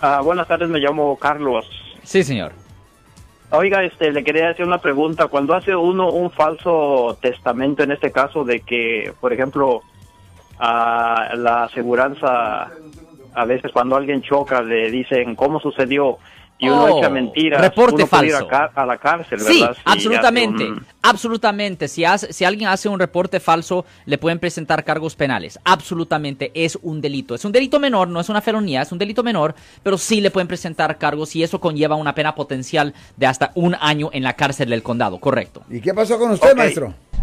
Ah, buenas tardes, me llamo Carlos. Sí, señor. Oiga, este, le quería hacer una pregunta. Cuando hace uno un falso testamento, en este caso, de que, por ejemplo, a la aseguranza, a veces cuando alguien choca, le dicen cómo sucedió y uno Oh, echa mentiras, reporte uno puede ir falso. a, la cárcel, Sí, ¿verdad? Absolutamente, un- absolutamente. Si, hace- si alguien hace un reporte falso, le pueden presentar cargos penales. Absolutamente, es un delito. Es un delito menor, no es una felonía, es un delito menor, pero sí le pueden presentar cargos y eso conlleva una pena potencial de hasta un año en la cárcel del condado, correcto. ¿Y qué pasó con usted, maestro?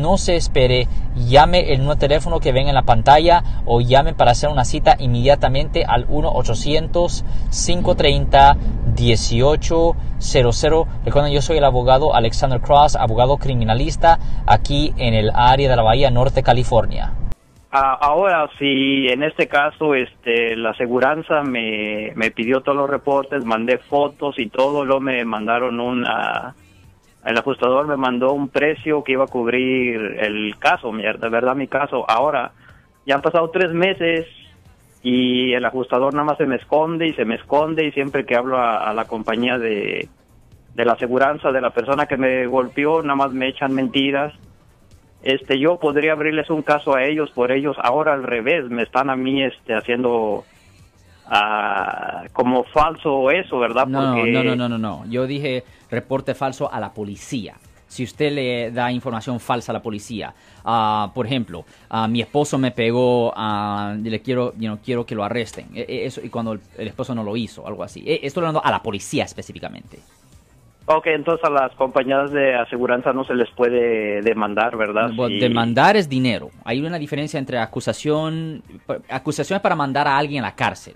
no se espere, llame el nuevo teléfono que ven en la pantalla o llame para hacer una cita inmediatamente al 1-800-530-1800. Recuerden, yo soy el abogado Alexander Cross, abogado criminalista aquí en el área de la Bahía Norte, California. Ah, ahora, si en este caso este, la aseguranza me, me pidió todos los reportes, mandé fotos y todo, luego me mandaron un... el ajustador me mandó un precio que iba a cubrir el caso, mierda, verdad mi caso. Ahora, ya han pasado tres meses y el ajustador nada más se me esconde y se me esconde y siempre que hablo a, a la compañía de, de la aseguranza de la persona que me golpeó, nada más me echan mentiras este yo podría abrirles un caso a ellos por ellos ahora al revés me están a mí este haciendo ah, como falso eso verdad No, porque no, no, no, no, no. Yo dije reporte falso a la policía. Si usted le da información falsa a la policía, ah, por ejemplo, ah, mi esposo me pegó, y le quiero, you know, quiero que lo arresten. E- e- Eso y cuando el, el esposo no lo hizo, algo así. E- Estoy hablando a la policía específicamente. Ok, entonces a las compañías de aseguranza no se les puede demandar verdad Bueno, Demandar es dinero. Hay una diferencia entre acusación, acusación es para mandar a alguien a la cárcel.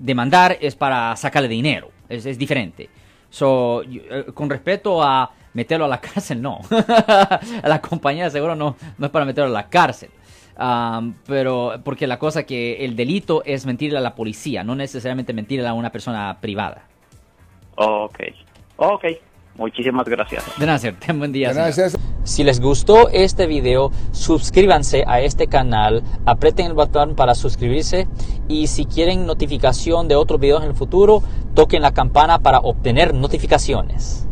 Demandar es para sacarle dinero. Es, es diferente. So, eh, con respecto a meterlo a la cárcel, no. la compañía de seguro no, no es para meterlo a la cárcel. Pero porque la cosa que el delito es mentirle a la policía, no necesariamente mentirle a una persona privada. ok ok muchísimas gracias De nada. Ten buen día. señor. Gracias. Si les gustó este video, suscríbanse a este canal, aprieten el botón para suscribirse y si quieren notificación de otros videos en el futuro, toquen la campana para obtener notificaciones.